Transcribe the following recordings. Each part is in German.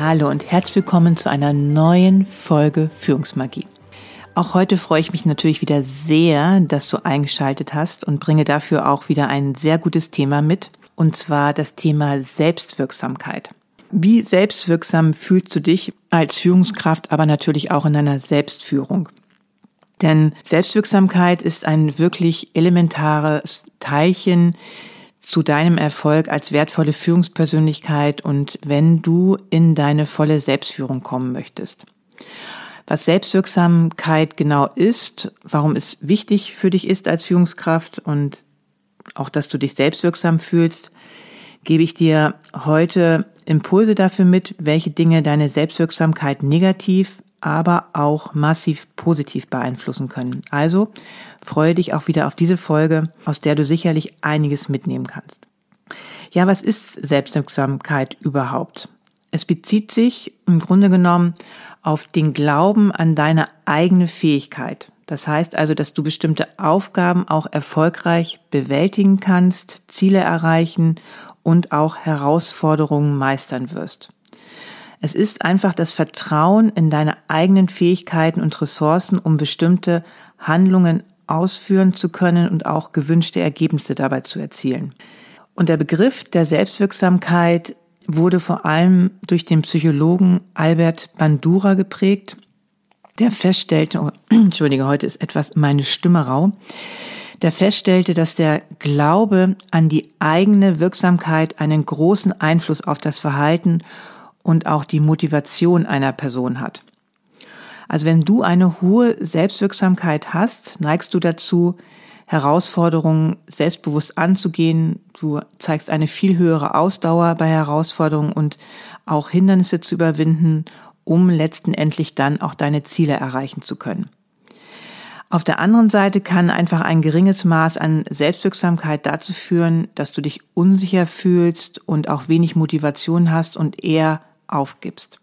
Hallo und herzlich willkommen zu einer neuen Folge Führungsmagie. Auch heute freue ich mich natürlich wieder sehr, dass du eingeschaltet hast und bringe dafür auch wieder ein sehr gutes Thema mit, und zwar das Thema Selbstwirksamkeit. Wie selbstwirksam fühlst du dich als Führungskraft, aber natürlich auch in deiner Selbstführung? Denn Selbstwirksamkeit ist ein wirklich elementares Teilchen zu deinem Erfolg als wertvolle Führungspersönlichkeit und wenn du in deine volle Selbstführung kommen möchtest. Was Selbstwirksamkeit genau ist, warum es wichtig für dich ist als Führungskraft und auch, dass du dich selbstwirksam fühlst, gebe ich dir heute Impulse dafür mit, welche Dinge deine Selbstwirksamkeit negativ, aber auch massiv positiv beeinflussen können. Also freue dich auch wieder auf diese Folge, aus der du sicherlich einiges mitnehmen kannst. Ja, was ist Selbstwirksamkeit überhaupt? Es bezieht sich im Grunde genommen auf den Glauben an deine eigene Fähigkeit. Das heißt also, dass du bestimmte Aufgaben auch erfolgreich bewältigen kannst, Ziele erreichen und auch Herausforderungen meistern wirst. Es ist einfach das Vertrauen in deine eigenen Fähigkeiten und Ressourcen, um bestimmte Handlungen ausführen zu können und auch gewünschte Ergebnisse dabei zu erzielen. Und der Begriff der Selbstwirksamkeit wurde vor allem durch den Psychologen Albert Bandura geprägt, der feststellte, oh, entschuldige, heute ist etwas meine Stimme rau, der feststellte, dass der Glaube an die eigene Wirksamkeit einen großen Einfluss auf das Verhalten und auch die Motivation einer Person hat. Also wenn du eine hohe Selbstwirksamkeit hast, neigst du dazu, Herausforderungen selbstbewusst anzugehen. Du zeigst eine viel höhere Ausdauer bei Herausforderungen und auch Hindernisse zu überwinden, um letztendlich dann auch deine Ziele erreichen zu können. Auf der anderen Seite kann einfach ein geringes Maß an Selbstwirksamkeit dazu führen, dass du dich unsicher fühlst und auch wenig Motivation hast und eher aufgibst.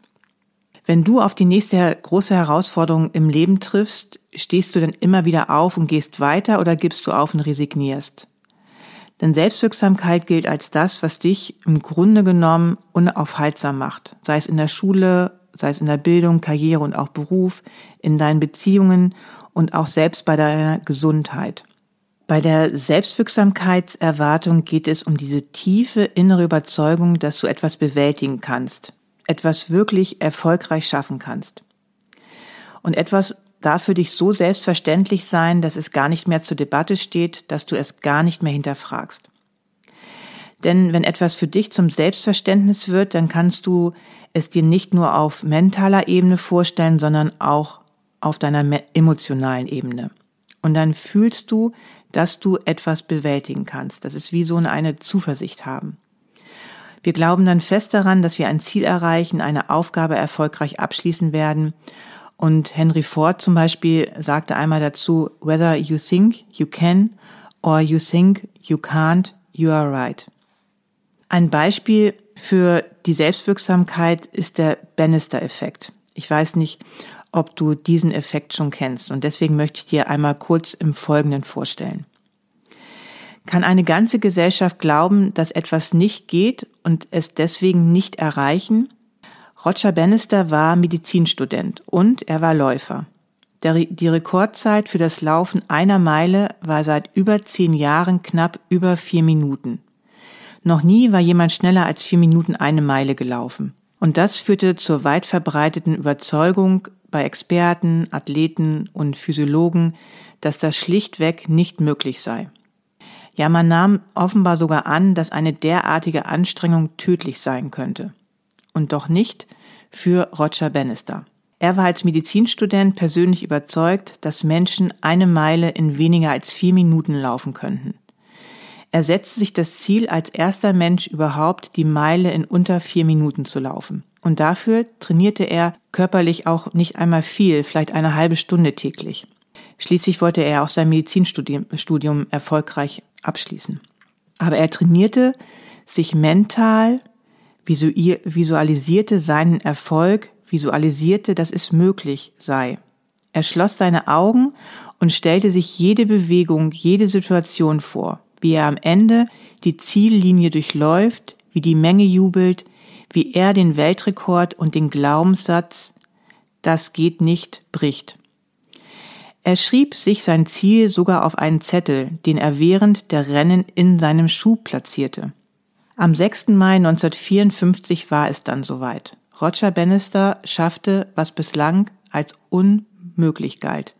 Wenn du auf die nächste große Herausforderung im Leben triffst, stehst du dann immer wieder auf und gehst weiter oder gibst du auf und resignierst? Denn Selbstwirksamkeit gilt als das, was dich im Grunde genommen unaufhaltsam macht, sei es in der Schule, sei es in der Bildung, Karriere und auch Beruf, in deinen Beziehungen und auch selbst bei deiner Gesundheit. Bei der Selbstwirksamkeitserwartung geht es um diese tiefe innere Überzeugung, dass du etwas bewältigen kannst, etwas wirklich erfolgreich schaffen kannst. Und etwas darf für dich so selbstverständlich sein, dass es gar nicht mehr zur Debatte steht, dass du es gar nicht mehr hinterfragst. Denn wenn etwas für dich zum Selbstverständnis wird, dann kannst du es dir nicht nur auf mentaler Ebene vorstellen, sondern auch auf deiner emotionalen Ebene. Und dann fühlst du, dass du etwas bewältigen kannst. Das ist wie so eine Zuversicht haben. Wir glauben dann fest daran, dass wir ein Ziel erreichen, eine Aufgabe erfolgreich abschließen werden. Und Henry Ford zum Beispiel sagte einmal dazu, whether you think you can or you think you can't, you are right. Ein Beispiel für die Selbstwirksamkeit ist der Bannister-Effekt. Ich weiß nicht, ob du diesen Effekt schon kennst und deswegen möchte ich dir einmal kurz im Folgenden vorstellen. Kann eine ganze Gesellschaft glauben, dass etwas nicht geht und es deswegen nicht erreichen? Roger Bannister war Medizinstudent und er war Läufer. Der, die Rekordzeit für das Laufen einer Meile war seit über zehn Jahren knapp über vier Minuten. Noch nie war jemand schneller als vier Minuten eine Meile gelaufen. Und das führte zur weit verbreiteten Überzeugung bei Experten, Athleten und Physiologen, dass das schlichtweg nicht möglich sei. Ja, man nahm offenbar sogar an, dass eine derartige Anstrengung tödlich sein könnte. Und doch nicht für Roger Bannister. Er war als Medizinstudent persönlich überzeugt, dass Menschen eine Meile in weniger als vier Minuten laufen könnten. Er setzte sich das Ziel, als erster Mensch überhaupt die Meile in unter vier Minuten zu laufen. Und dafür trainierte er körperlich auch nicht einmal viel, vielleicht eine halbe Stunde täglich. Schließlich wollte er auch sein Medizinstudium erfolgreich abschließen. Aber er trainierte sich mental, visualisierte seinen Erfolg, visualisierte, dass es möglich sei. Er schloss seine Augen und stellte sich jede Bewegung, jede Situation vor wie er am Ende die Ziellinie durchläuft, wie die Menge jubelt, wie er den Weltrekord und den Glaubenssatz, das geht nicht, bricht. Er schrieb sich sein Ziel sogar auf einen Zettel, den er während der Rennen in seinem Schuh platzierte. Am 6. Mai 1954 war es dann soweit. Roger Bannister schaffte, was bislang als unmöglich galt.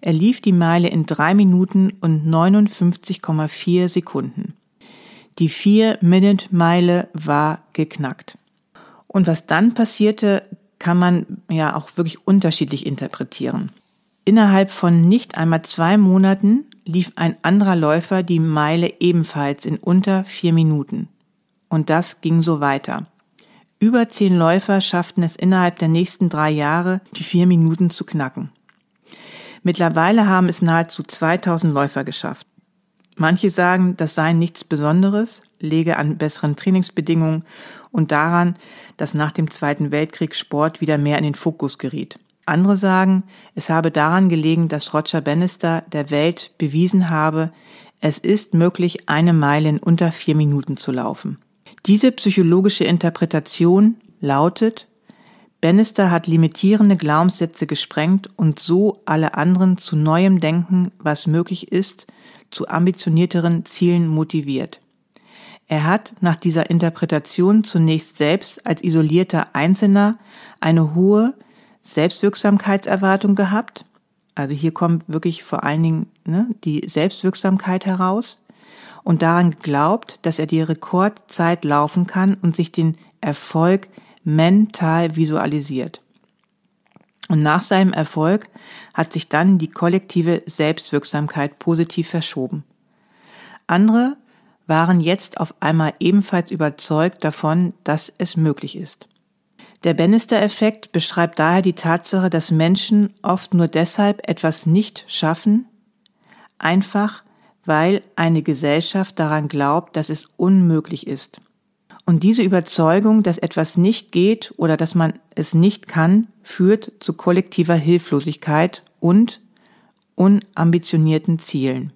Er lief die Meile in drei Minuten und 59,4 Sekunden. Die Vier-Minute-Meile war geknackt. Und was dann passierte, kann man ja auch wirklich unterschiedlich interpretieren. Innerhalb von nicht einmal zwei Monaten lief ein anderer Läufer die Meile ebenfalls in unter vier Minuten. Und das ging so weiter. Über zehn Läufer schafften es innerhalb der nächsten drei Jahre, die vier Minuten zu knacken. Mittlerweile haben es nahezu 2000 Läufer geschafft. Manche sagen, das sei nichts Besonderes, lege an besseren Trainingsbedingungen und daran, dass nach dem Zweiten Weltkrieg Sport wieder mehr in den Fokus geriet. Andere sagen, es habe daran gelegen, dass Roger Bannister der Welt bewiesen habe, es ist möglich, eine Meile in unter vier Minuten zu laufen. Diese psychologische Interpretation lautet, Bannister hat limitierende Glaubenssätze gesprengt und so alle anderen zu neuem Denken, was möglich ist, zu ambitionierteren Zielen motiviert. Er hat nach dieser Interpretation zunächst selbst als isolierter Einzelner eine hohe Selbstwirksamkeitserwartung gehabt. Also hier kommt wirklich vor allen Dingen ne, die Selbstwirksamkeit heraus und daran geglaubt, dass er die Rekordzeit laufen kann und sich den Erfolg mental visualisiert. Und nach seinem Erfolg hat sich dann die kollektive Selbstwirksamkeit positiv verschoben. Andere waren jetzt auf einmal ebenfalls überzeugt davon, dass es möglich ist. Der Bannister-Effekt beschreibt daher die Tatsache, dass Menschen oft nur deshalb etwas nicht schaffen, einfach weil eine Gesellschaft daran glaubt, dass es unmöglich ist. Und diese Überzeugung, dass etwas nicht geht oder dass man es nicht kann, führt zu kollektiver Hilflosigkeit und unambitionierten Zielen.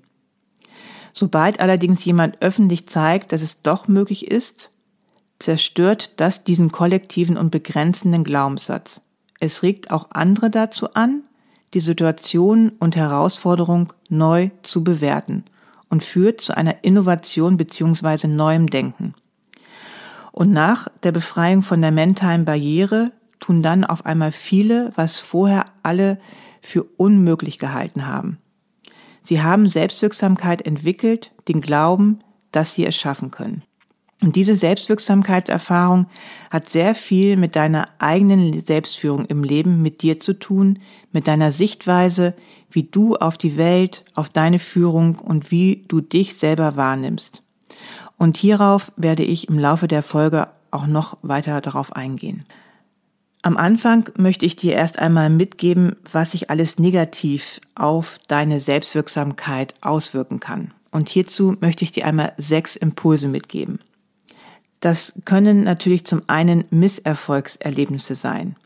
Sobald allerdings jemand öffentlich zeigt, dass es doch möglich ist, zerstört das diesen kollektiven und begrenzenden Glaubenssatz. Es regt auch andere dazu an, die Situation und Herausforderung neu zu bewerten und führt zu einer Innovation bzw. neuem Denken. Und nach der Befreiung von der mentalen Barriere tun dann auf einmal viele, was vorher alle für unmöglich gehalten haben. Sie haben Selbstwirksamkeit entwickelt, den Glauben, dass sie es schaffen können. Und diese Selbstwirksamkeitserfahrung hat sehr viel mit deiner eigenen Selbstführung im Leben mit dir zu tun, mit deiner Sichtweise, wie du auf die Welt, auf deine Führung und wie du dich selber wahrnimmst. Und hierauf werde ich im Laufe der Folge auch noch weiter darauf eingehen. Am Anfang möchte ich dir erst einmal mitgeben, was sich alles negativ auf deine Selbstwirksamkeit auswirken kann. Und hierzu möchte ich dir einmal sechs Impulse mitgeben. Das können natürlich zum einen Misserfolgserlebnisse sein.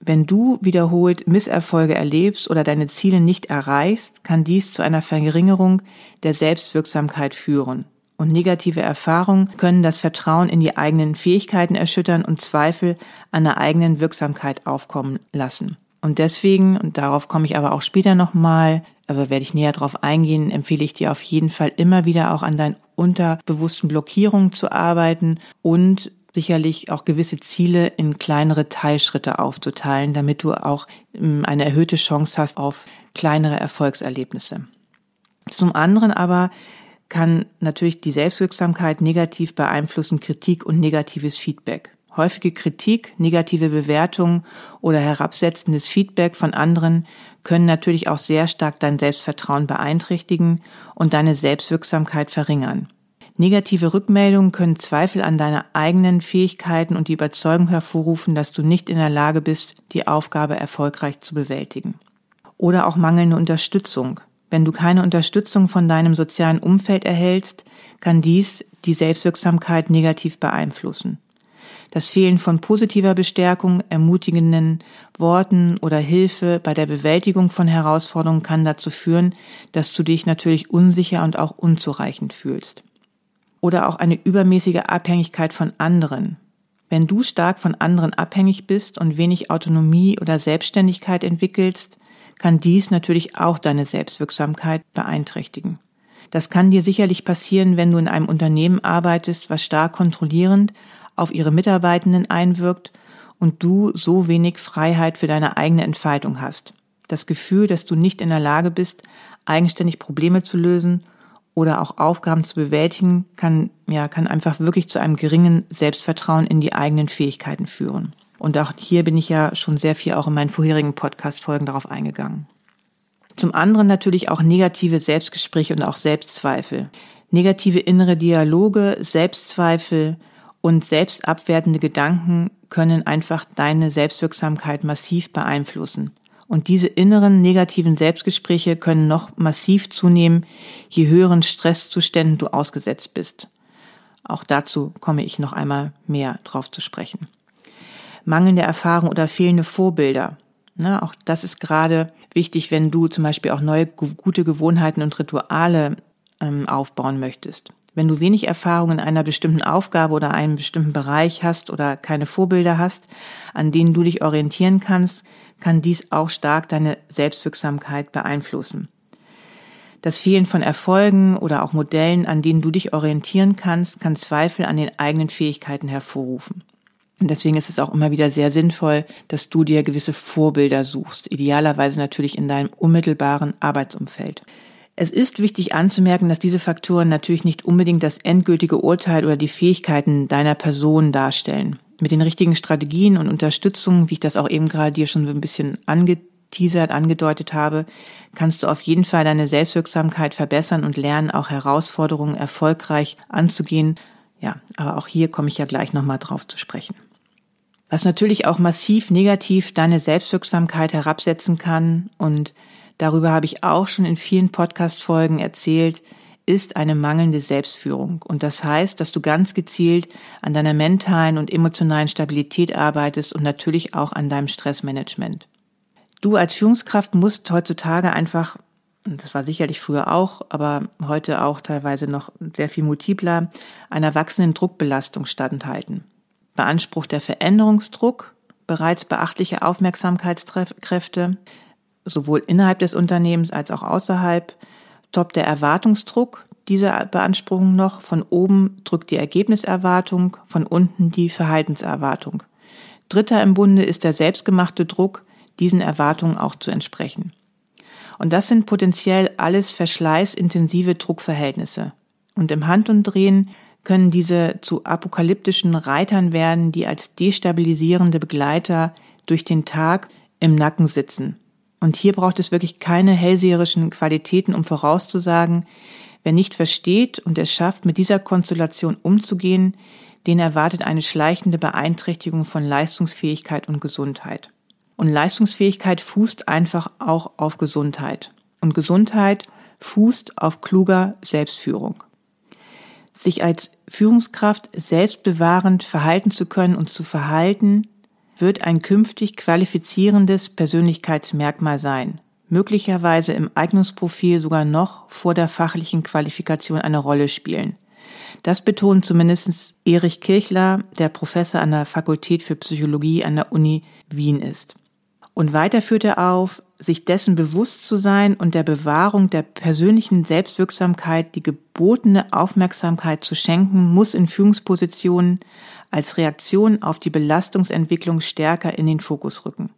Wenn du wiederholt Misserfolge erlebst oder deine Ziele nicht erreichst, kann dies zu einer Verringerung der Selbstwirksamkeit führen und negative Erfahrungen können das Vertrauen in die eigenen Fähigkeiten erschüttern und Zweifel an der eigenen Wirksamkeit aufkommen lassen. Und deswegen, und darauf komme ich aber auch später nochmal, aber werde ich näher darauf eingehen, empfehle ich dir auf jeden Fall immer wieder auch an deinen unterbewussten Blockierungen zu arbeiten und sicherlich auch gewisse Ziele in kleinere Teilschritte aufzuteilen, damit du auch ähm, eine erhöhte Chance hast auf kleinere Erfolgserlebnisse. Zum anderen aber kann natürlich die Selbstwirksamkeit negativ beeinflussen Kritik und negatives Feedback. Häufige Kritik, negative Bewertungen oder herabsetzendes Feedback von anderen können natürlich auch sehr stark dein Selbstvertrauen beeinträchtigen und deine Selbstwirksamkeit verringern. Negative Rückmeldungen können Zweifel an deine eigenen Fähigkeiten und die Überzeugung hervorrufen, dass du nicht in der Lage bist, die Aufgabe erfolgreich zu bewältigen. Oder auch mangelnde Unterstützung. Wenn du keine Unterstützung von deinem sozialen Umfeld erhältst, kann dies die Selbstwirksamkeit negativ beeinflussen. Das Fehlen von positiver Bestärkung, ermutigenden Worten oder Hilfe bei der Bewältigung von Herausforderungen kann dazu führen, dass du dich natürlich unsicher und auch unzureichend fühlst. Oder auch eine übermäßige Abhängigkeit von anderen. Wenn du stark von anderen abhängig bist und wenig Autonomie oder Selbstständigkeit entwickelst, kann dies natürlich auch deine Selbstwirksamkeit beeinträchtigen. Das kann dir sicherlich passieren, wenn du in einem Unternehmen arbeitest, was stark kontrollierend auf ihre Mitarbeitenden einwirkt und du so wenig Freiheit für deine eigene Entfaltung hast. Das Gefühl, dass du nicht in der Lage bist, eigenständig Probleme zu lösen oder auch Aufgaben zu bewältigen, kann, ja, kann einfach wirklich zu einem geringen Selbstvertrauen in die eigenen Fähigkeiten führen. Und auch hier bin ich ja schon sehr viel auch in meinen vorherigen Podcast-Folgen darauf eingegangen. Zum anderen natürlich auch negative Selbstgespräche und auch Selbstzweifel. Negative innere Dialoge, Selbstzweifel, und selbstabwertende Gedanken können einfach deine Selbstwirksamkeit massiv beeinflussen. Und diese inneren negativen Selbstgespräche können noch massiv zunehmen, je höheren Stresszuständen du ausgesetzt bist. Auch dazu komme ich noch einmal mehr drauf zu sprechen. Mangelnde Erfahrung oder fehlende Vorbilder. Na, auch das ist gerade wichtig, wenn du zum Beispiel auch neue gute Gewohnheiten und Rituale ähm, aufbauen möchtest. Wenn du wenig Erfahrung in einer bestimmten Aufgabe oder einem bestimmten Bereich hast oder keine Vorbilder hast, an denen du dich orientieren kannst, kann dies auch stark deine Selbstwirksamkeit beeinflussen. Das Fehlen von Erfolgen oder auch Modellen, an denen du dich orientieren kannst, kann Zweifel an den eigenen Fähigkeiten hervorrufen. Und deswegen ist es auch immer wieder sehr sinnvoll, dass du dir gewisse Vorbilder suchst, idealerweise natürlich in deinem unmittelbaren Arbeitsumfeld. Es ist wichtig anzumerken, dass diese Faktoren natürlich nicht unbedingt das endgültige Urteil oder die Fähigkeiten deiner Person darstellen. Mit den richtigen Strategien und Unterstützung, wie ich das auch eben gerade dir schon so ein bisschen angeteasert, angedeutet habe, kannst du auf jeden Fall deine Selbstwirksamkeit verbessern und lernen, auch Herausforderungen erfolgreich anzugehen. Ja, aber auch hier komme ich ja gleich nochmal drauf zu sprechen. Was natürlich auch massiv negativ deine Selbstwirksamkeit herabsetzen kann und darüber habe ich auch schon in vielen Podcast-Folgen erzählt, ist eine mangelnde Selbstführung. Und das heißt, dass du ganz gezielt an deiner mentalen und emotionalen Stabilität arbeitest und natürlich auch an deinem Stressmanagement. Du als Führungskraft musst heutzutage einfach, das war sicherlich früher auch, aber heute auch teilweise noch sehr viel multipler, einer wachsenden Druckbelastung standhalten. Beansprucht der Veränderungsdruck bereits beachtliche Aufmerksamkeitskräfte, sowohl innerhalb des Unternehmens als auch außerhalb, toppt der Erwartungsdruck dieser Beanspruchung noch. Von oben drückt die Ergebniserwartung, von unten die Verhaltenserwartung. Dritter im Bunde ist der selbstgemachte Druck, diesen Erwartungen auch zu entsprechen. Und das sind potenziell alles verschleißintensive Druckverhältnisse. Und im Handumdrehen können diese zu apokalyptischen Reitern werden, die als destabilisierende Begleiter durch den Tag im Nacken sitzen und hier braucht es wirklich keine hellseherischen Qualitäten, um vorauszusagen, wer nicht versteht und es schafft, mit dieser Konstellation umzugehen, den erwartet eine schleichende Beeinträchtigung von Leistungsfähigkeit und Gesundheit. Und Leistungsfähigkeit fußt einfach auch auf Gesundheit. Und Gesundheit fußt auf kluger Selbstführung. Sich als Führungskraft selbstbewahrend verhalten zu können und zu verhalten, wird ein künftig qualifizierendes Persönlichkeitsmerkmal sein, möglicherweise im Eignungsprofil sogar noch vor der fachlichen Qualifikation eine Rolle spielen. Das betont zumindest Erich Kirchler, der Professor an der Fakultät für Psychologie an der Uni Wien ist. Und weiter führt er auf, sich dessen bewusst zu sein und der Bewahrung der persönlichen Selbstwirksamkeit die gebotene Aufmerksamkeit zu schenken, muss in Führungspositionen als Reaktion auf die Belastungsentwicklung stärker in den Fokus rücken.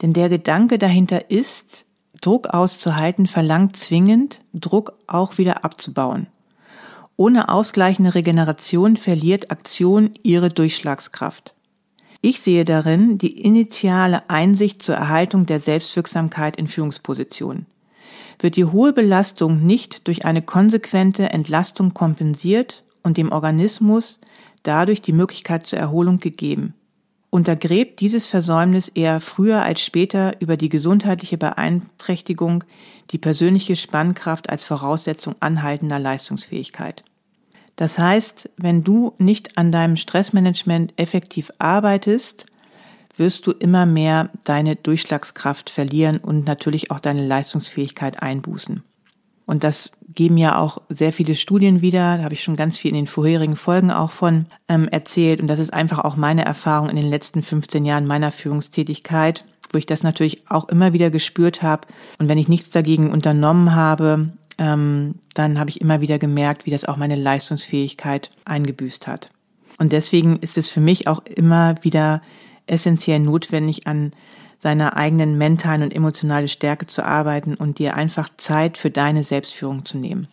Denn der Gedanke dahinter ist, Druck auszuhalten verlangt zwingend, Druck auch wieder abzubauen. Ohne ausgleichende Regeneration verliert Aktion ihre Durchschlagskraft. Ich sehe darin die initiale Einsicht zur Erhaltung der Selbstwirksamkeit in Führungspositionen. Wird die hohe Belastung nicht durch eine konsequente Entlastung kompensiert und dem Organismus dadurch die Möglichkeit zur Erholung gegeben, untergräbt dieses Versäumnis eher früher als später über die gesundheitliche Beeinträchtigung die persönliche Spannkraft als Voraussetzung anhaltender Leistungsfähigkeit. Das heißt, wenn du nicht an deinem Stressmanagement effektiv arbeitest, wirst du immer mehr deine Durchschlagskraft verlieren und natürlich auch deine Leistungsfähigkeit einbußen. Und das geben ja auch sehr viele Studien wieder. Da habe ich schon ganz viel in den vorherigen Folgen auch von ähm, erzählt. Und das ist einfach auch meine Erfahrung in den letzten 15 Jahren meiner Führungstätigkeit, wo ich das natürlich auch immer wieder gespürt habe. Und wenn ich nichts dagegen unternommen habe, ähm, dann habe ich immer wieder gemerkt, wie das auch meine Leistungsfähigkeit eingebüßt hat. Und deswegen ist es für mich auch immer wieder essentiell notwendig, an seiner eigenen mentalen und emotionalen Stärke zu arbeiten und dir einfach Zeit für deine Selbstführung zu nehmen.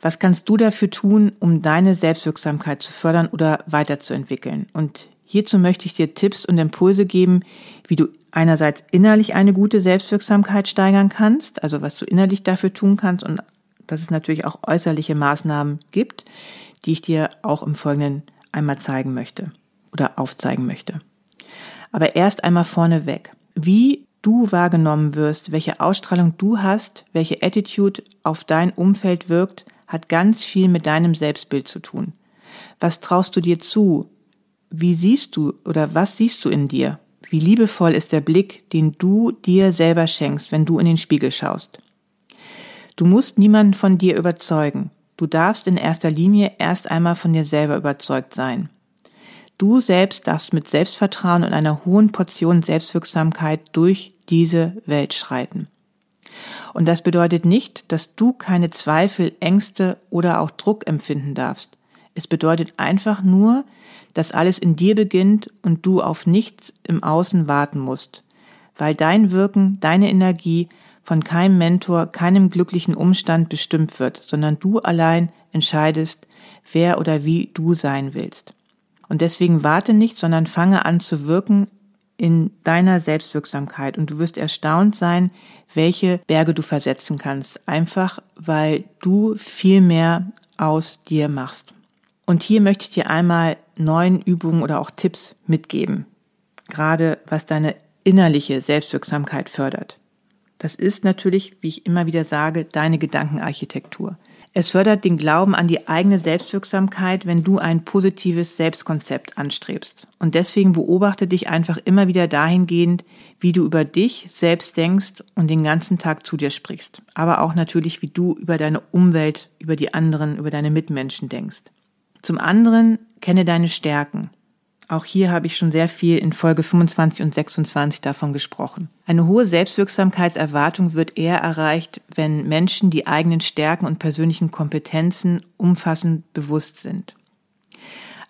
Was kannst du dafür tun, um deine Selbstwirksamkeit zu fördern oder weiterzuentwickeln? Und hierzu möchte ich dir Tipps und Impulse geben, wie du einerseits innerlich eine gute Selbstwirksamkeit steigern kannst, also was du innerlich dafür tun kannst und dass es natürlich auch äußerliche Maßnahmen gibt, die ich dir auch im Folgenden einmal zeigen möchte oder aufzeigen möchte. Aber erst einmal vorneweg, wie du wahrgenommen wirst, welche Ausstrahlung du hast, welche Attitude auf dein Umfeld wirkt, hat ganz viel mit deinem Selbstbild zu tun. Was traust du dir zu? Wie siehst du oder was siehst du in dir? Wie liebevoll ist der Blick, den du dir selber schenkst, wenn du in den Spiegel schaust. Du musst niemanden von dir überzeugen. Du darfst in erster Linie erst einmal von dir selber überzeugt sein. Du selbst darfst mit Selbstvertrauen und einer hohen Portion Selbstwirksamkeit durch diese Welt schreiten. Und das bedeutet nicht, dass du keine Zweifel, Ängste oder auch Druck empfinden darfst. Es bedeutet einfach nur, dass alles in dir beginnt und du auf nichts im Außen warten musst, weil dein Wirken, deine Energie von keinem Mentor, keinem glücklichen Umstand bestimmt wird, sondern du allein entscheidest, wer oder wie du sein willst. Und deswegen warte nicht, sondern fange an zu wirken in deiner Selbstwirksamkeit und du wirst erstaunt sein, welche Berge du versetzen kannst, einfach weil du viel mehr aus dir machst. Und hier möchte ich dir einmal neun Übungen oder auch Tipps mitgeben, gerade was deine innerliche Selbstwirksamkeit fördert. Das ist natürlich, wie ich immer wieder sage, deine Gedankenarchitektur. Es fördert den Glauben an die eigene Selbstwirksamkeit, wenn du ein positives Selbstkonzept anstrebst. Und deswegen beobachte dich einfach immer wieder dahingehend, wie du über dich selbst denkst und den ganzen Tag zu dir sprichst. Aber auch natürlich, wie du über deine Umwelt, über die anderen, über deine Mitmenschen denkst. Zum anderen kenne deine Stärken. Auch hier habe ich schon sehr viel in Folge 25 und 26 davon gesprochen. Eine hohe Selbstwirksamkeitserwartung wird eher erreicht, wenn Menschen die eigenen Stärken und persönlichen Kompetenzen umfassend bewusst sind.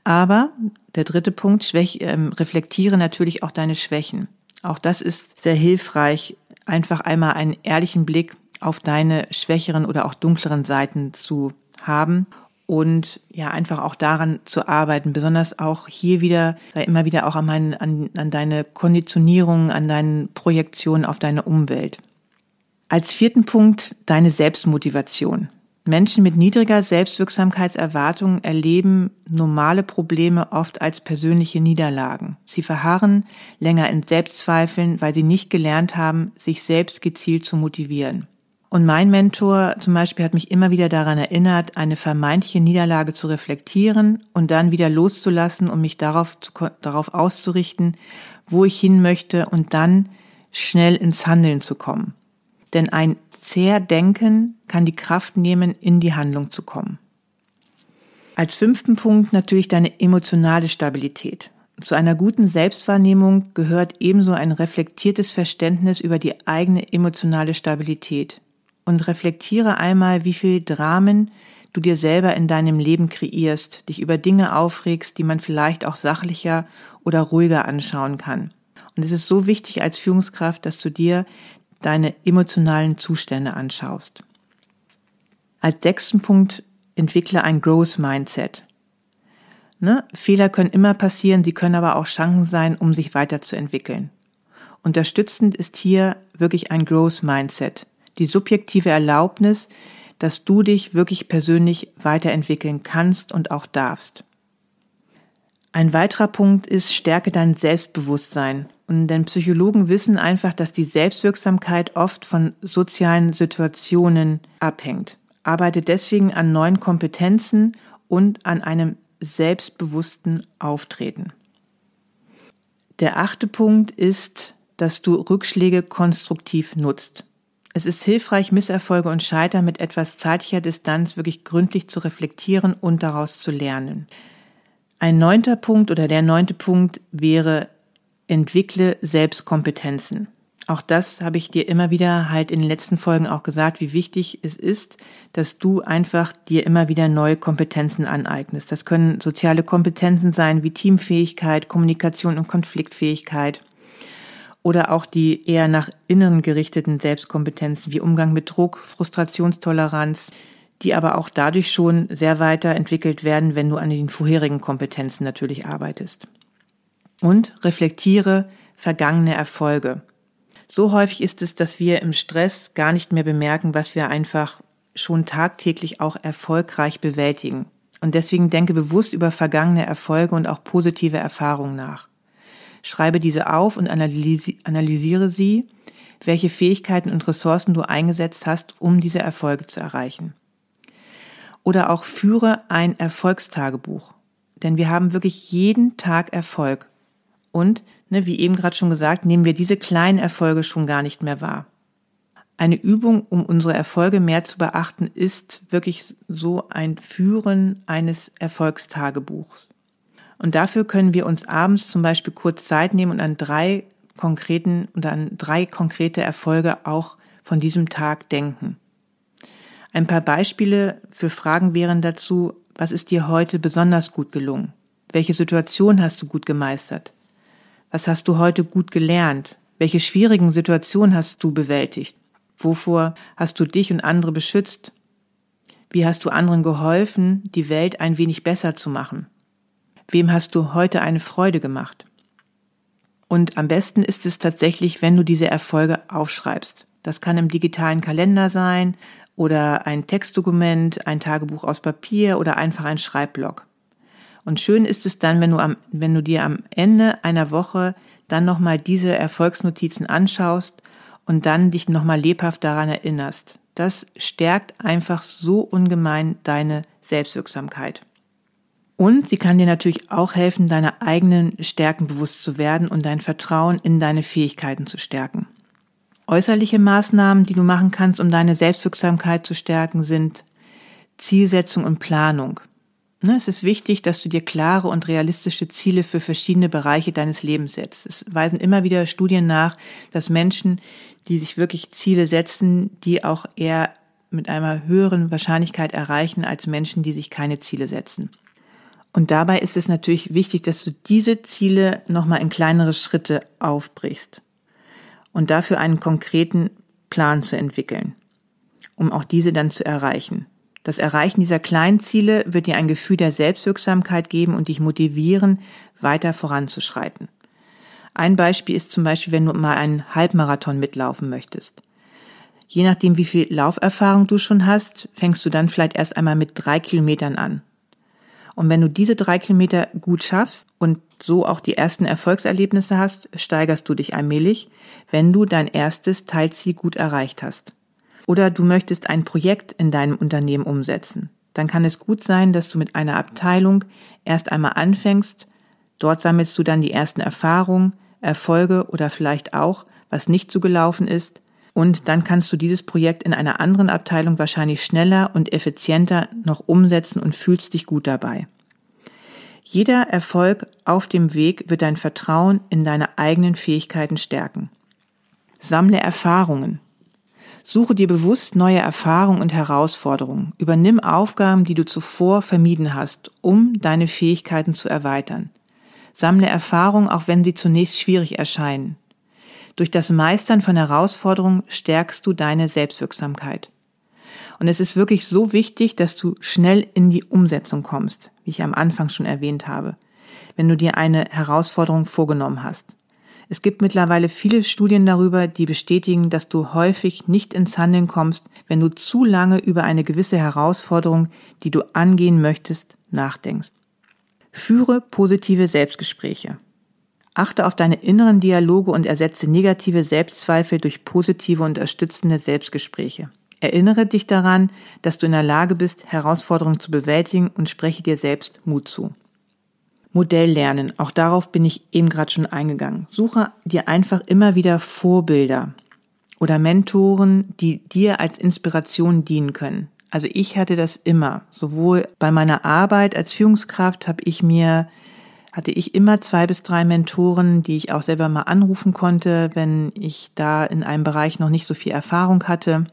Aber der dritte Punkt, schwäch, äh, reflektiere natürlich auch deine Schwächen. Auch das ist sehr hilfreich, einfach einmal einen ehrlichen Blick auf deine schwächeren oder auch dunkleren Seiten zu haben und ja einfach auch daran zu arbeiten, besonders auch hier wieder, immer wieder auch an, mein, an, an deine Konditionierung, an deine Projektion auf deine Umwelt. Als vierten Punkt deine Selbstmotivation. Menschen mit niedriger Selbstwirksamkeitserwartung erleben normale Probleme oft als persönliche Niederlagen. Sie verharren länger in Selbstzweifeln, weil sie nicht gelernt haben, sich selbst gezielt zu motivieren. Und mein Mentor zum Beispiel hat mich immer wieder daran erinnert, eine vermeintliche Niederlage zu reflektieren und dann wieder loszulassen, um mich darauf, zu, darauf auszurichten, wo ich hin möchte und dann schnell ins Handeln zu kommen. Denn ein Zerdenken kann die Kraft nehmen, in die Handlung zu kommen. Als fünften Punkt natürlich deine emotionale Stabilität. Zu einer guten Selbstwahrnehmung gehört ebenso ein reflektiertes Verständnis über die eigene emotionale Stabilität. Und reflektiere einmal, wie viel Dramen du dir selber in deinem Leben kreierst, dich über Dinge aufregst, die man vielleicht auch sachlicher oder ruhiger anschauen kann. Und es ist so wichtig als Führungskraft, dass du dir deine emotionalen Zustände anschaust. Als sechsten Punkt entwickle ein Growth Mindset. Ne? Fehler können immer passieren, sie können aber auch Chancen sein, um sich weiterzuentwickeln. Unterstützend ist hier wirklich ein Growth Mindset, die subjektive Erlaubnis, dass du dich wirklich persönlich weiterentwickeln kannst und auch darfst. Ein weiterer Punkt ist, stärke dein Selbstbewusstsein. Und denn Psychologen wissen einfach, dass die Selbstwirksamkeit oft von sozialen Situationen abhängt. Arbeite deswegen an neuen Kompetenzen und an einem selbstbewussten Auftreten. Der achte Punkt ist, dass du Rückschläge konstruktiv nutzt. Es ist hilfreich, Misserfolge und Scheitern mit etwas zeitlicher Distanz wirklich gründlich zu reflektieren und daraus zu lernen. Ein neunter Punkt oder der neunte Punkt wäre, entwickle Selbstkompetenzen. Auch das habe ich dir immer wieder halt in den letzten Folgen auch gesagt, wie wichtig es ist, dass du einfach dir immer wieder neue Kompetenzen aneignest. Das können soziale Kompetenzen sein wie Teamfähigkeit, Kommunikation und Konfliktfähigkeit oder auch die eher nach innen gerichteten Selbstkompetenzen wie Umgang mit Druck, Frustrationstoleranz, die aber auch dadurch schon sehr weiterentwickelt werden, wenn du an den vorherigen Kompetenzen natürlich arbeitest. Und reflektiere vergangene Erfolge. So häufig ist es, dass wir im Stress gar nicht mehr bemerken, was wir einfach schon tagtäglich auch erfolgreich bewältigen. Und deswegen denke bewusst über vergangene Erfolge und auch positive Erfahrungen nach. Schreibe diese auf und analysiere sie, welche Fähigkeiten und Ressourcen du eingesetzt hast, um diese Erfolge zu erreichen. Oder auch führe ein Erfolgstagebuch. Denn wir haben wirklich jeden Tag Erfolg. Und, ne, wie eben gerade schon gesagt, nehmen wir diese kleinen Erfolge schon gar nicht mehr wahr. Eine Übung, um unsere Erfolge mehr zu beachten, ist wirklich so ein Führen eines Erfolgstagebuchs. Und dafür können wir uns abends zum Beispiel kurz Zeit nehmen und an drei konkreten und an drei konkrete Erfolge auch von diesem Tag denken. Ein paar Beispiele für Fragen wären dazu, was ist dir heute besonders gut gelungen? Welche Situation hast du gut gemeistert? Was hast du heute gut gelernt? Welche schwierigen Situationen hast du bewältigt? Wovor hast du dich und andere beschützt? Wie hast du anderen geholfen, die Welt ein wenig besser zu machen? Wem hast du heute eine Freude gemacht? Und am besten ist es tatsächlich, wenn du diese Erfolge aufschreibst. Das kann im digitalen Kalender sein oder ein Textdokument, ein Tagebuch aus Papier oder einfach ein Schreibblock. Und schön ist es dann, wenn du am, wenn du dir am Ende einer Woche dann nochmal diese Erfolgsnotizen anschaust und dann dich nochmal lebhaft daran erinnerst. Das stärkt einfach so ungemein deine Selbstwirksamkeit. Und sie kann dir natürlich auch helfen, deine eigenen Stärken bewusst zu werden und dein Vertrauen in deine Fähigkeiten zu stärken. Äußerliche Maßnahmen, die du machen kannst, um deine Selbstwirksamkeit zu stärken, sind Zielsetzung und Planung. Ne, es ist wichtig, dass du dir klare und realistische Ziele für verschiedene Bereiche deines Lebens setzt. Es weisen immer wieder Studien nach, dass Menschen, die sich wirklich Ziele setzen, die auch eher mit einer höheren Wahrscheinlichkeit erreichen als Menschen, die sich keine Ziele setzen. Und dabei ist es natürlich wichtig, dass du diese Ziele nochmal in kleinere Schritte aufbrichst und dafür einen konkreten Plan zu entwickeln, um auch diese dann zu erreichen. Das Erreichen dieser kleinen Ziele wird dir ein Gefühl der Selbstwirksamkeit geben und dich motivieren, weiter voranzuschreiten. Ein Beispiel ist zum Beispiel, wenn du mal einen Halbmarathon mitlaufen möchtest. Je nachdem, wie viel Lauferfahrung du schon hast, fängst du dann vielleicht erst einmal mit drei Kilometern an und wenn du diese drei Kilometer gut schaffst und so auch die ersten Erfolgserlebnisse hast, steigerst du dich allmählich, wenn du dein erstes Teilziel gut erreicht hast. Oder du möchtest ein Projekt in deinem Unternehmen umsetzen. Dann kann es gut sein, dass du mit einer Abteilung erst einmal anfängst. Dort sammelst du dann die ersten Erfahrungen, Erfolge oder vielleicht auch, was nicht so gelaufen ist und dann kannst du dieses Projekt in einer anderen Abteilung wahrscheinlich schneller und effizienter noch umsetzen und fühlst dich gut dabei. Jeder Erfolg auf dem Weg wird dein Vertrauen in deine eigenen Fähigkeiten stärken. Sammle Erfahrungen. Suche dir bewusst neue Erfahrungen und Herausforderungen. Übernimm Aufgaben, die du zuvor vermieden hast, um deine Fähigkeiten zu erweitern. Sammle Erfahrungen, auch wenn sie zunächst schwierig erscheinen. Durch das Meistern von Herausforderungen stärkst du deine Selbstwirksamkeit. Und es ist wirklich so wichtig, dass du schnell in die Umsetzung kommst, wie ich am Anfang schon erwähnt habe, wenn du dir eine Herausforderung vorgenommen hast. Es gibt mittlerweile viele Studien darüber, die bestätigen, dass du häufig nicht ins Handeln kommst, wenn du zu lange über eine gewisse Herausforderung, die du angehen möchtest, nachdenkst. Führe positive Selbstgespräche. Achte auf deine inneren Dialoge und ersetze negative Selbstzweifel durch positive und unterstützende Selbstgespräche. Erinnere dich daran, dass du in der Lage bist, Herausforderungen zu bewältigen und spreche dir selbst Mut zu. Modell lernen, auch darauf bin ich eben gerade schon eingegangen. Suche dir einfach immer wieder Vorbilder oder Mentoren, die dir als Inspiration dienen können. Also ich hatte das immer. Sowohl bei meiner Arbeit als Führungskraft habe ich mir hatte ich immer zwei bis drei Mentoren, die ich auch selber mal anrufen konnte, wenn ich da in einem Bereich noch nicht so viel Erfahrung hatte.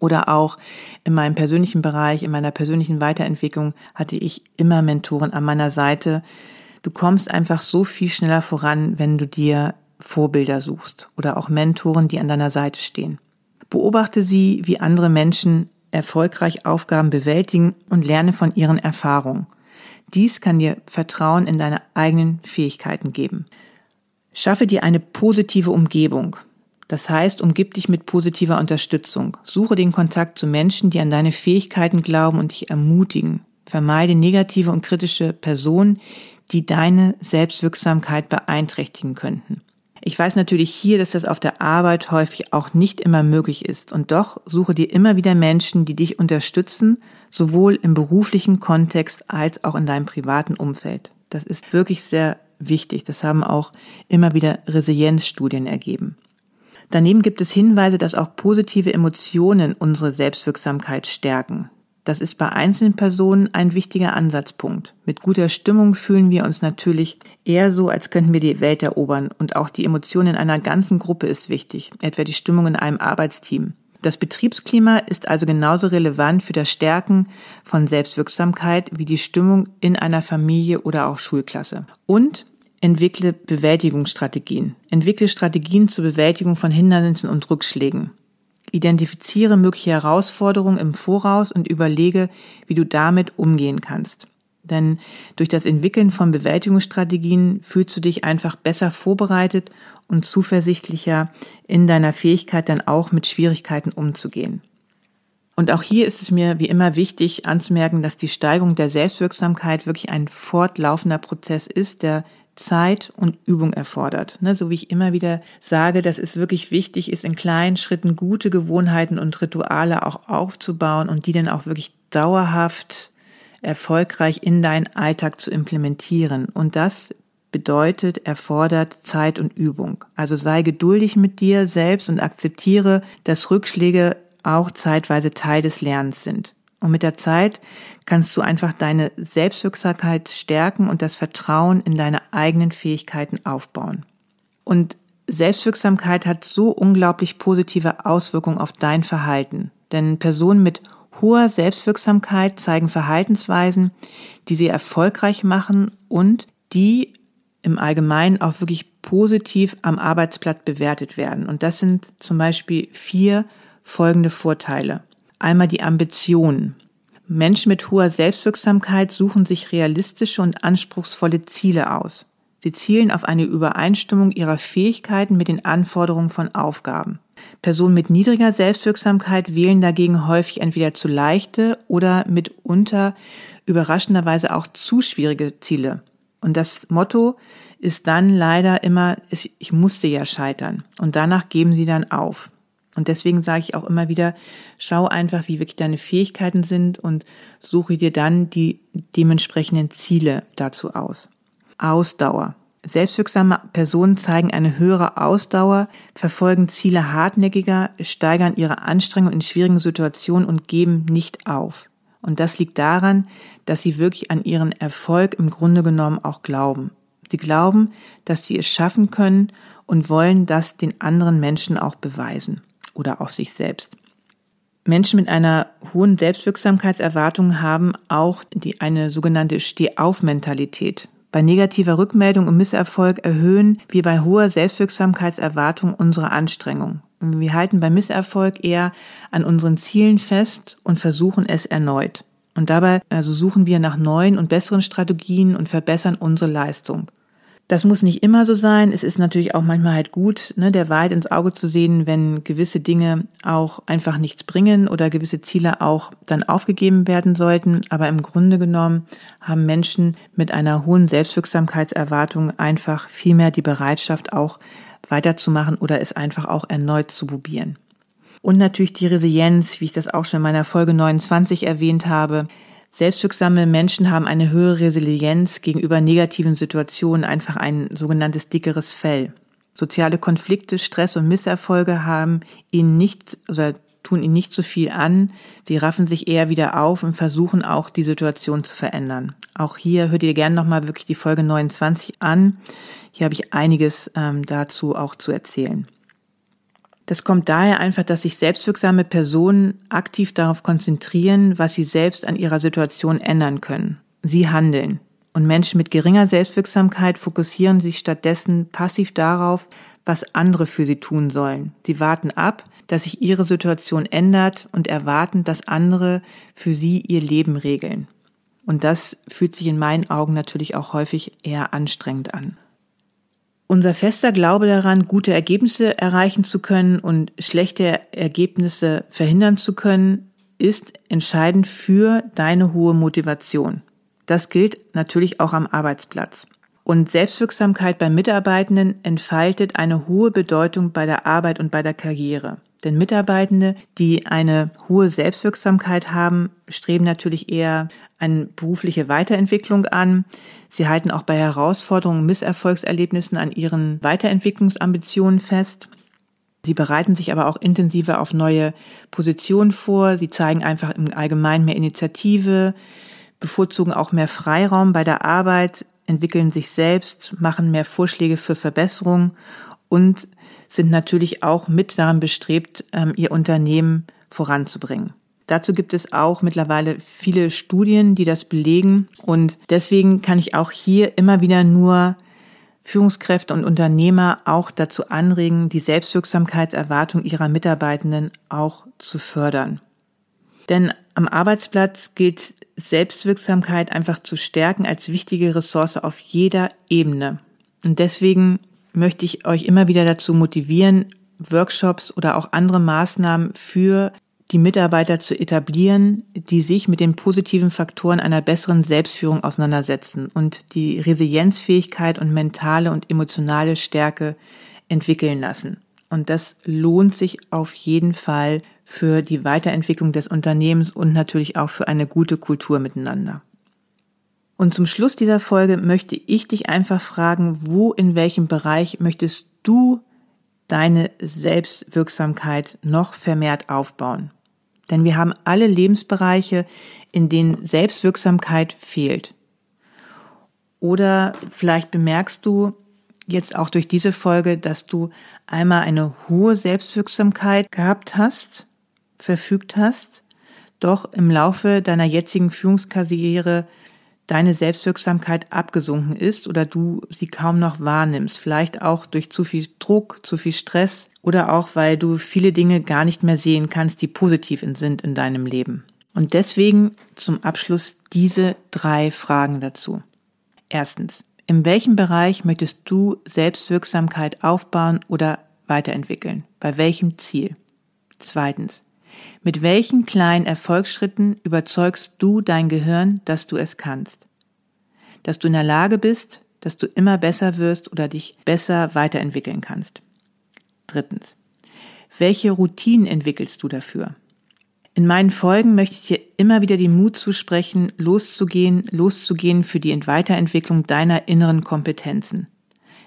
Oder auch in meinem persönlichen Bereich, in meiner persönlichen Weiterentwicklung hatte ich immer Mentoren an meiner Seite. Du kommst einfach so viel schneller voran, wenn du dir Vorbilder suchst oder auch Mentoren, die an deiner Seite stehen. Beobachte sie, wie andere Menschen erfolgreich Aufgaben bewältigen und lerne von ihren Erfahrungen. Dies kann dir Vertrauen in deine eigenen Fähigkeiten geben. Schaffe dir eine positive Umgebung. Das heißt, umgib dich mit positiver Unterstützung. Suche den Kontakt zu Menschen, die an deine Fähigkeiten glauben und dich ermutigen. Vermeide negative und kritische Personen, die deine Selbstwirksamkeit beeinträchtigen könnten. Ich weiß natürlich hier, dass das auf der Arbeit häufig auch nicht immer möglich ist. Und doch suche dir immer wieder Menschen, die dich unterstützen, sowohl im beruflichen Kontext als auch in deinem privaten Umfeld. Das ist wirklich sehr wichtig. Das haben auch immer wieder Resilienzstudien ergeben. Daneben gibt es Hinweise, dass auch positive Emotionen unsere Selbstwirksamkeit stärken. Das ist bei einzelnen Personen ein wichtiger Ansatzpunkt. Mit guter Stimmung fühlen wir uns natürlich eher so, als könnten wir die Welt erobern. Und auch die Emotionen in einer ganzen Gruppe ist wichtig, etwa die Stimmung in einem Arbeitsteam. Das Betriebsklima ist also genauso relevant für das Stärken von Selbstwirksamkeit wie die Stimmung in einer Familie oder auch Schulklasse. Und Entwickle Bewältigungsstrategien. Entwickle Strategien zur Bewältigung von Hindernissen und Rückschlägen. Identifiziere mögliche Herausforderungen im Voraus und überlege, wie du damit umgehen kannst. Denn durch das Entwickeln von Bewältigungsstrategien fühlst du dich einfach besser vorbereitet und zuversichtlicher in deiner Fähigkeit dann auch mit Schwierigkeiten umzugehen. Und auch hier ist es mir wie immer wichtig anzumerken, dass die Steigerung der Selbstwirksamkeit wirklich ein fortlaufender Prozess ist, der Zeit und Übung erfordert. Ne, so wie ich immer wieder sage, dass es wirklich wichtig ist, in kleinen Schritten gute Gewohnheiten und Rituale auch aufzubauen und die dann auch wirklich dauerhaft erfolgreich in deinen Alltag zu implementieren. Und das bedeutet, erfordert Zeit und Übung. Also sei geduldig mit dir selbst und akzeptiere, dass Rückschläge auch zeitweise Teil des Lernens sind. Und mit der Zeit kannst du einfach deine Selbstwirksamkeit stärken und das Vertrauen in deine eigenen Fähigkeiten aufbauen. Und Selbstwirksamkeit hat so unglaublich positive Auswirkungen auf dein Verhalten. Denn Personen mit hoher Selbstwirksamkeit zeigen Verhaltensweisen, die sie erfolgreich machen und die im Allgemeinen auch wirklich positiv am Arbeitsplatz bewertet werden. Und das sind zum Beispiel vier folgende Vorteile. Einmal die Ambitionen. Menschen mit hoher Selbstwirksamkeit suchen sich realistische und anspruchsvolle Ziele aus. Sie zielen auf eine Übereinstimmung ihrer Fähigkeiten mit den Anforderungen von Aufgaben. Personen mit niedriger Selbstwirksamkeit wählen dagegen häufig entweder zu leichte oder mitunter überraschenderweise auch zu schwierige Ziele. Und das Motto ist dann leider immer, ich musste ja scheitern. Und danach geben sie dann auf. Und deswegen sage ich auch immer wieder, schau einfach, wie wirklich deine Fähigkeiten sind und suche dir dann die dementsprechenden Ziele dazu aus. Ausdauer. Selbstwirksame Personen zeigen eine höhere Ausdauer, verfolgen Ziele hartnäckiger, steigern ihre Anstrengung in schwierigen Situationen und geben nicht auf. Und das liegt daran, dass sie wirklich an ihren Erfolg im Grunde genommen auch glauben. Sie glauben, dass sie es schaffen können und wollen das den anderen Menschen auch beweisen oder auch sich selbst. Menschen mit einer hohen Selbstwirksamkeitserwartung haben auch die, eine sogenannte Steh-auf-Mentalität. Bei negativer Rückmeldung und Misserfolg erhöhen wir bei hoher Selbstwirksamkeitserwartung unsere Anstrengung. Wir halten bei Misserfolg eher an unseren Zielen fest und versuchen es erneut. Und dabei also suchen wir nach neuen und besseren Strategien und verbessern unsere Leistung. Das muss nicht immer so sein. Es ist natürlich auch manchmal halt gut, ne, der Wahrheit ins Auge zu sehen, wenn gewisse Dinge auch einfach nichts bringen oder gewisse Ziele auch dann aufgegeben werden sollten. Aber im Grunde genommen haben Menschen mit einer hohen Selbstwirksamkeitserwartung einfach viel mehr die Bereitschaft auch weiterzumachen oder es einfach auch erneut zu probieren. Und natürlich die Resilienz, wie ich das auch schon in meiner Folge 29 erwähnt habe. Selbstwirksame Menschen haben eine höhere Resilienz gegenüber negativen Situationen, einfach ein sogenanntes dickeres Fell. Soziale Konflikte, Stress und Misserfolge haben ihnen nicht oder tun ihnen nicht so viel an. Sie raffen sich eher wieder auf und versuchen auch die Situation zu verändern. Auch hier hört ihr gerne nochmal wirklich die Folge 29 an. Hier habe ich einiges ähm, dazu auch zu erzählen. Das kommt daher einfach, dass sich selbstwirksame Personen aktiv darauf konzentrieren, was sie selbst an ihrer Situation ändern können. Sie handeln. Und Menschen mit geringer Selbstwirksamkeit fokussieren sich stattdessen passiv darauf, was andere für sie tun sollen. Sie warten ab, dass sich ihre Situation ändert und erwarten, dass andere für sie ihr Leben regeln. Und das fühlt sich in meinen Augen natürlich auch häufig eher anstrengend an. Unser fester Glaube daran, gute Ergebnisse erreichen zu können und schlechte Ergebnisse verhindern zu können, ist entscheidend für deine hohe Motivation. Das gilt natürlich auch am Arbeitsplatz. Und Selbstwirksamkeit bei Mitarbeitenden entfaltet eine hohe Bedeutung bei der Arbeit und bei der Karriere. Denn Mitarbeitende, die eine hohe Selbstwirksamkeit haben, streben natürlich eher eine berufliche Weiterentwicklung an. Sie halten auch bei Herausforderungen, Misserfolgserlebnissen an ihren Weiterentwicklungsambitionen fest. Sie bereiten sich aber auch intensiver auf neue Positionen vor. Sie zeigen einfach im Allgemeinen mehr Initiative, bevorzugen auch mehr Freiraum bei der Arbeit, entwickeln sich selbst, machen mehr Vorschläge für Verbesserungen und sind natürlich auch mit daran bestrebt, ähm, ihr Unternehmen voranzubringen. Dazu gibt es auch mittlerweile viele Studien, die das belegen. Und deswegen kann ich auch hier immer wieder nur Führungskräfte und Unternehmer auch dazu anregen, die Selbstwirksamkeitserwartung ihrer Mitarbeitenden auch zu fördern. Denn am Arbeitsplatz gilt Selbstwirksamkeit einfach zu stärken als wichtige Ressource auf jeder Ebene. Und deswegen möchte ich euch immer wieder dazu motivieren, Workshops oder auch andere Maßnahmen für die Mitarbeiter zu etablieren, die sich mit den positiven Faktoren einer besseren Selbstführung auseinandersetzen und die Resilienzfähigkeit und mentale und emotionale Stärke entwickeln lassen. Und das lohnt sich auf jeden Fall für die Weiterentwicklung des Unternehmens und natürlich auch für eine gute Kultur miteinander. Und zum Schluss dieser Folge möchte ich dich einfach fragen, wo in welchem Bereich möchtest du deine Selbstwirksamkeit noch vermehrt aufbauen? Denn wir haben alle Lebensbereiche, in denen Selbstwirksamkeit fehlt. Oder vielleicht bemerkst du jetzt auch durch diese Folge, dass du einmal eine hohe Selbstwirksamkeit gehabt hast, verfügt hast, doch im Laufe deiner jetzigen Führungskarriere deine Selbstwirksamkeit abgesunken ist oder du sie kaum noch wahrnimmst. Vielleicht auch durch zu viel Druck, zu viel Stress oder auch weil du viele Dinge gar nicht mehr sehen kannst, die positiv sind in deinem Leben. Und deswegen zum Abschluss diese drei Fragen dazu. Erstens, in welchem Bereich möchtest du Selbstwirksamkeit aufbauen oder weiterentwickeln? Bei welchem Ziel? Zweitens, mit welchen kleinen Erfolgsschritten überzeugst du dein Gehirn, dass du es kannst? Dass du in der Lage bist, dass du immer besser wirst oder dich besser weiterentwickeln kannst. Drittens. Welche Routinen entwickelst du dafür? In meinen Folgen möchte ich dir immer wieder den Mut zusprechen, loszugehen, loszugehen für die Weiterentwicklung deiner inneren Kompetenzen.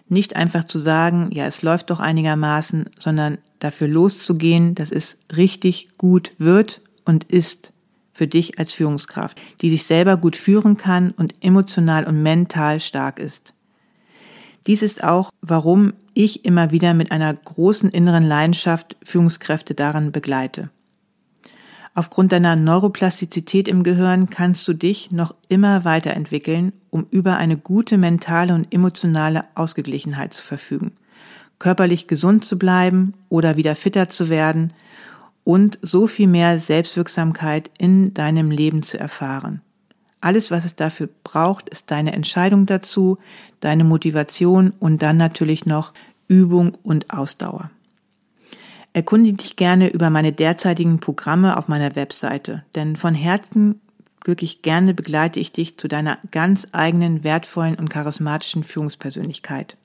Nicht einfach zu sagen, ja, es läuft doch einigermaßen, sondern dafür loszugehen, dass es richtig gut wird und ist für dich als Führungskraft, die sich selber gut führen kann und emotional und mental stark ist. Dies ist auch, warum ich immer wieder mit einer großen inneren Leidenschaft Führungskräfte daran begleite. Aufgrund deiner Neuroplastizität im Gehirn kannst du dich noch immer weiterentwickeln, um über eine gute mentale und emotionale Ausgeglichenheit zu verfügen, körperlich gesund zu bleiben oder wieder fitter zu werden und so viel mehr Selbstwirksamkeit in deinem Leben zu erfahren. Alles, was es dafür braucht, ist deine Entscheidung dazu, deine Motivation und dann natürlich noch Übung und Ausdauer. Erkundige dich gerne über meine derzeitigen Programme auf meiner Webseite, denn von Herzen wirklich gerne begleite ich dich zu deiner ganz eigenen, wertvollen und charismatischen Führungspersönlichkeit.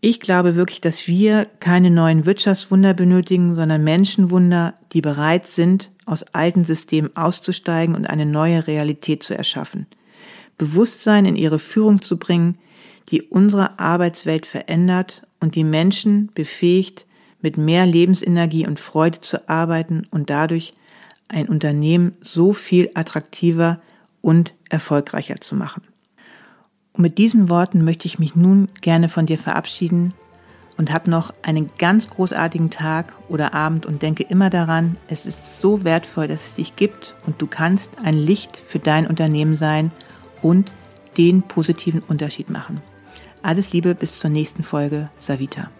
Ich glaube wirklich, dass wir keine neuen Wirtschaftswunder benötigen, sondern Menschenwunder, die bereit sind, aus alten Systemen auszusteigen und eine neue Realität zu erschaffen. Bewusstsein in ihre Führung zu bringen, die unsere Arbeitswelt verändert und die Menschen befähigt, mit mehr Lebensenergie und Freude zu arbeiten und dadurch ein Unternehmen so viel attraktiver und erfolgreicher zu machen. Und mit diesen Worten möchte ich mich nun gerne von dir verabschieden und hab noch einen ganz großartigen Tag oder Abend und denke immer daran, es ist so wertvoll, dass es dich gibt und du kannst ein Licht für dein Unternehmen sein und den positiven Unterschied machen. Alles Liebe bis zur nächsten Folge, Savita.